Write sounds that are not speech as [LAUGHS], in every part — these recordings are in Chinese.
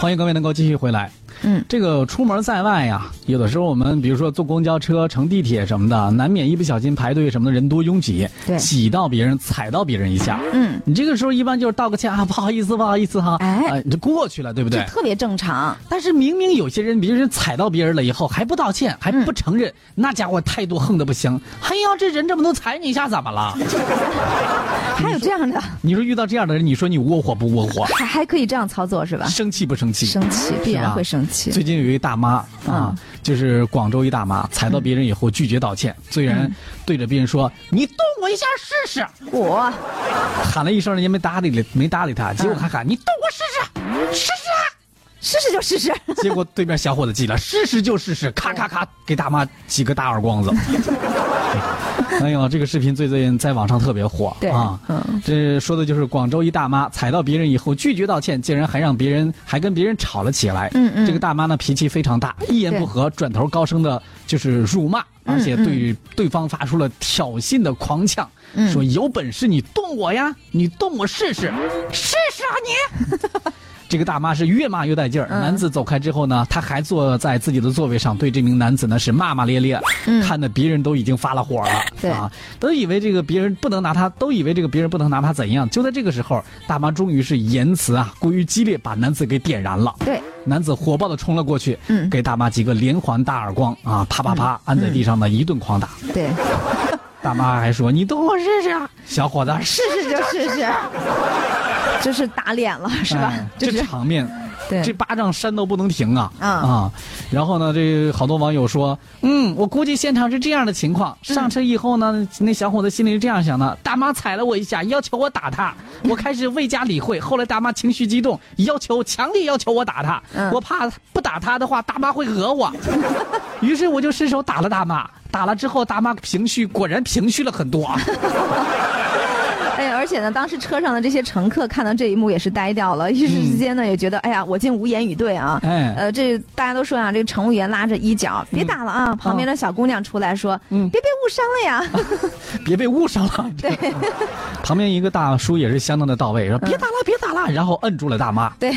欢迎各位能够继续回来。嗯，这个出门在外呀，有的时候我们比如说坐公交车、乘地铁什么的，难免一不小心排队什么的，人多拥挤，对挤到别人、踩到别人一下。嗯，你这个时候一般就是道个歉啊，不好意思，不好意思哈，哎呃你就过去了，对不对？这特别正常。但是明明有些人，别人踩到别人了以后还不道歉，还不承认，那家伙态度横的不行。哎呀，这人这么能踩你一下，怎么了？[LAUGHS] 这样的，你说遇到这样的人，你说你窝火不窝火？还还可以这样操作是吧？生气不生气？生气必然会生气。最近有一大妈啊，嗯就是广州一大妈，踩到别人以后拒绝道歉，虽然对着别人说：“你动我一下试试。我”喊了一声，人家没搭理没搭理他，结果还喊：“你动我试试，试试啊试试就试试。！”结果对面小伙子急了：“试试就试试！”咔咔咔，给大妈几个大耳光子。[LAUGHS] [LAUGHS] 哎呦，这个视频最近在网上特别火 [LAUGHS] 对啊！嗯这说的就是广州一大妈踩到别人以后拒绝道歉，竟然还让别人还跟别人吵了起来。嗯嗯这个大妈呢脾气非常大，一言不合转头高声的就是辱骂，而且对对方发出了挑衅的狂呛，嗯说有本事你动我呀，你动我试试，[LAUGHS] 试试啊你！这个大妈是越骂越带劲儿。嗯男子走开之后呢，他还坐在自己的座位上，对这名男子呢是骂骂咧咧，看的别人都已经发了火了。啊，都以为这个别人不能拿他，都以为这个别人不能拿他怎样。就在这个时候，大妈终于是言辞啊过于激烈，把男子给点燃了。对，男子火爆的冲了过去，嗯给大妈几个连环大耳光啊，啪啪啪，按在地上呢一顿狂打。对，大妈还说：“你动我试试啊！”小伙子试试就试试，[LAUGHS] 就是打脸了是吧哎？这场面，对这巴掌扇都不能停啊啊啊！然后呢，这好多网友说，嗯，我估计现场是这样的情况。上车以后呢，那小伙子心里是这样想的：大妈踩了我一下，要求我打他，我开始未加理会。后来大妈情绪激动，要求强烈要求我打他，嗯我怕不打他的话，大妈会讹我，[LAUGHS] 于是我就伸手打了大妈。打了之后，大妈情绪果然平息了很多啊。[LAUGHS] 哎，而且呢，当时车上的这些乘客看到这一幕也是呆掉了，一时之间呢也觉得，哎呀，我竟无言以对啊。哎呃，这大家都说啊，这个乘务员拉着衣角，别打了啊。旁边的小姑娘出来说，嗯别被误伤了呀。[LAUGHS] 别被误伤了。对，旁边一个大叔也是相当的到位，说别打了，别打了，然后摁住了大妈。对，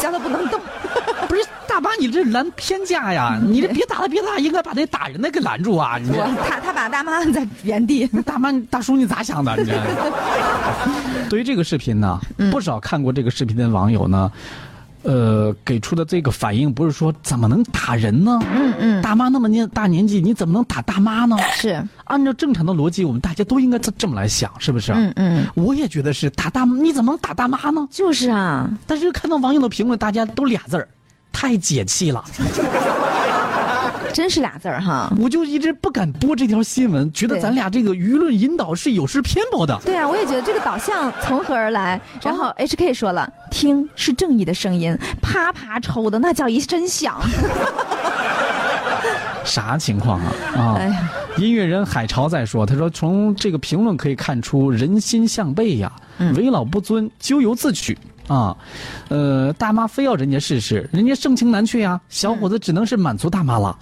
叫她不能你这拦偏架呀！[LAUGHS] 你这别打了，别打了，应该把那打人的给拦住啊！你说他他把大妈摁在原地。[LAUGHS] 大妈大叔你咋想的？你这。[LAUGHS] 对于这个视频呢，不少看过这个视频的网友呢。呃，给出的这个反应不是说怎么能打人呢？嗯嗯，大妈那么年大年纪，你怎么能打大妈呢？是，按照正常的逻辑，我们大家都应该这这么来想，是不是？嗯嗯，我也觉得是打大，你怎么能打大妈呢？就是啊，但是看到网友的评论，大家都俩字儿，太解气了。真是俩字儿哈。我就一直不敢播这条新闻，觉得咱俩这个舆论引导是有失偏颇的。对啊，我也觉得这个导向从何而来？然后 HK 说了，听是正义的声音，啪啪抽的那叫一声响。[LAUGHS] 啥情况啊？啊！哎呀，音乐人海潮在说，他说从这个评论可以看出人心向背呀，嗯为老不尊，咎由自取。啊，呃，大妈非要人家试试，人家盛情难却呀，小伙子只能是满足大妈了。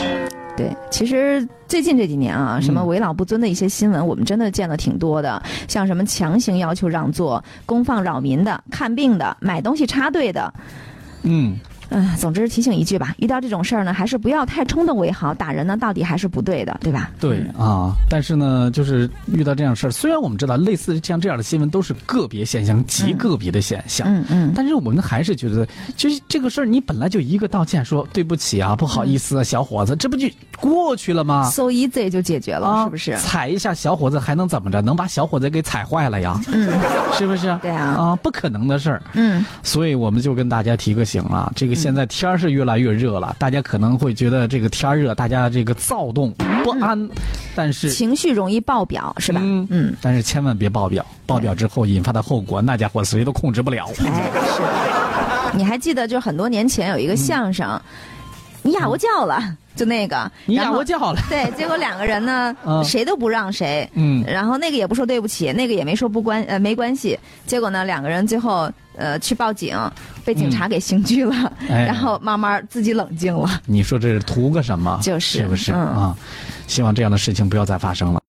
对，其实最近这几年啊，什么嗯为老不尊的一些新闻，我们真的见了挺多的，像什么强行要求让座、公放扰民的、看病的、买东西插队的。嗯，嗯，总之提醒一句吧，遇到这种事儿呢，还是不要太冲动为好。打人呢，到底还是不对的，对吧？对啊，但是呢，就是遇到这样的事儿，虽然我们知道类似像这样的新闻都是个别现象，极个别的现象，嗯嗯，但是我们还是觉得，就是这个事儿，你本来就一个道歉，说对不起啊，不好意思啊，小伙子，这不就过去了吗？so easy 就解决了，啊，是不是？踩一下小伙子还能怎么着？能把小伙子给踩坏了呀？嗯，是不是？对啊啊，不可能的事儿。嗯，所以我们就跟大家提个醒啊，这个现在天儿是越来越热了，大家可能会觉得这个天儿热，大家这个躁动不安，但是情绪容易爆表，是吧？嗯嗯，但是千万别爆表，爆表之后引发的后果，那家伙谁都控制不了。哎，是。你还记得，就很多年前有一个相声，你哑过叫了，就那个，嗯你然后哑我叫了，对，结果两个人呢，嗯谁都不让谁，嗯然后那个也不说对不起，那个也没说不关呃没关系，结果呢，两个人最后呃去报警，被警察给刑拘了，哎然后慢慢自己冷静了。你说这是图个什么？就是是不是、嗯啊？希望这样的事情不要再发生了。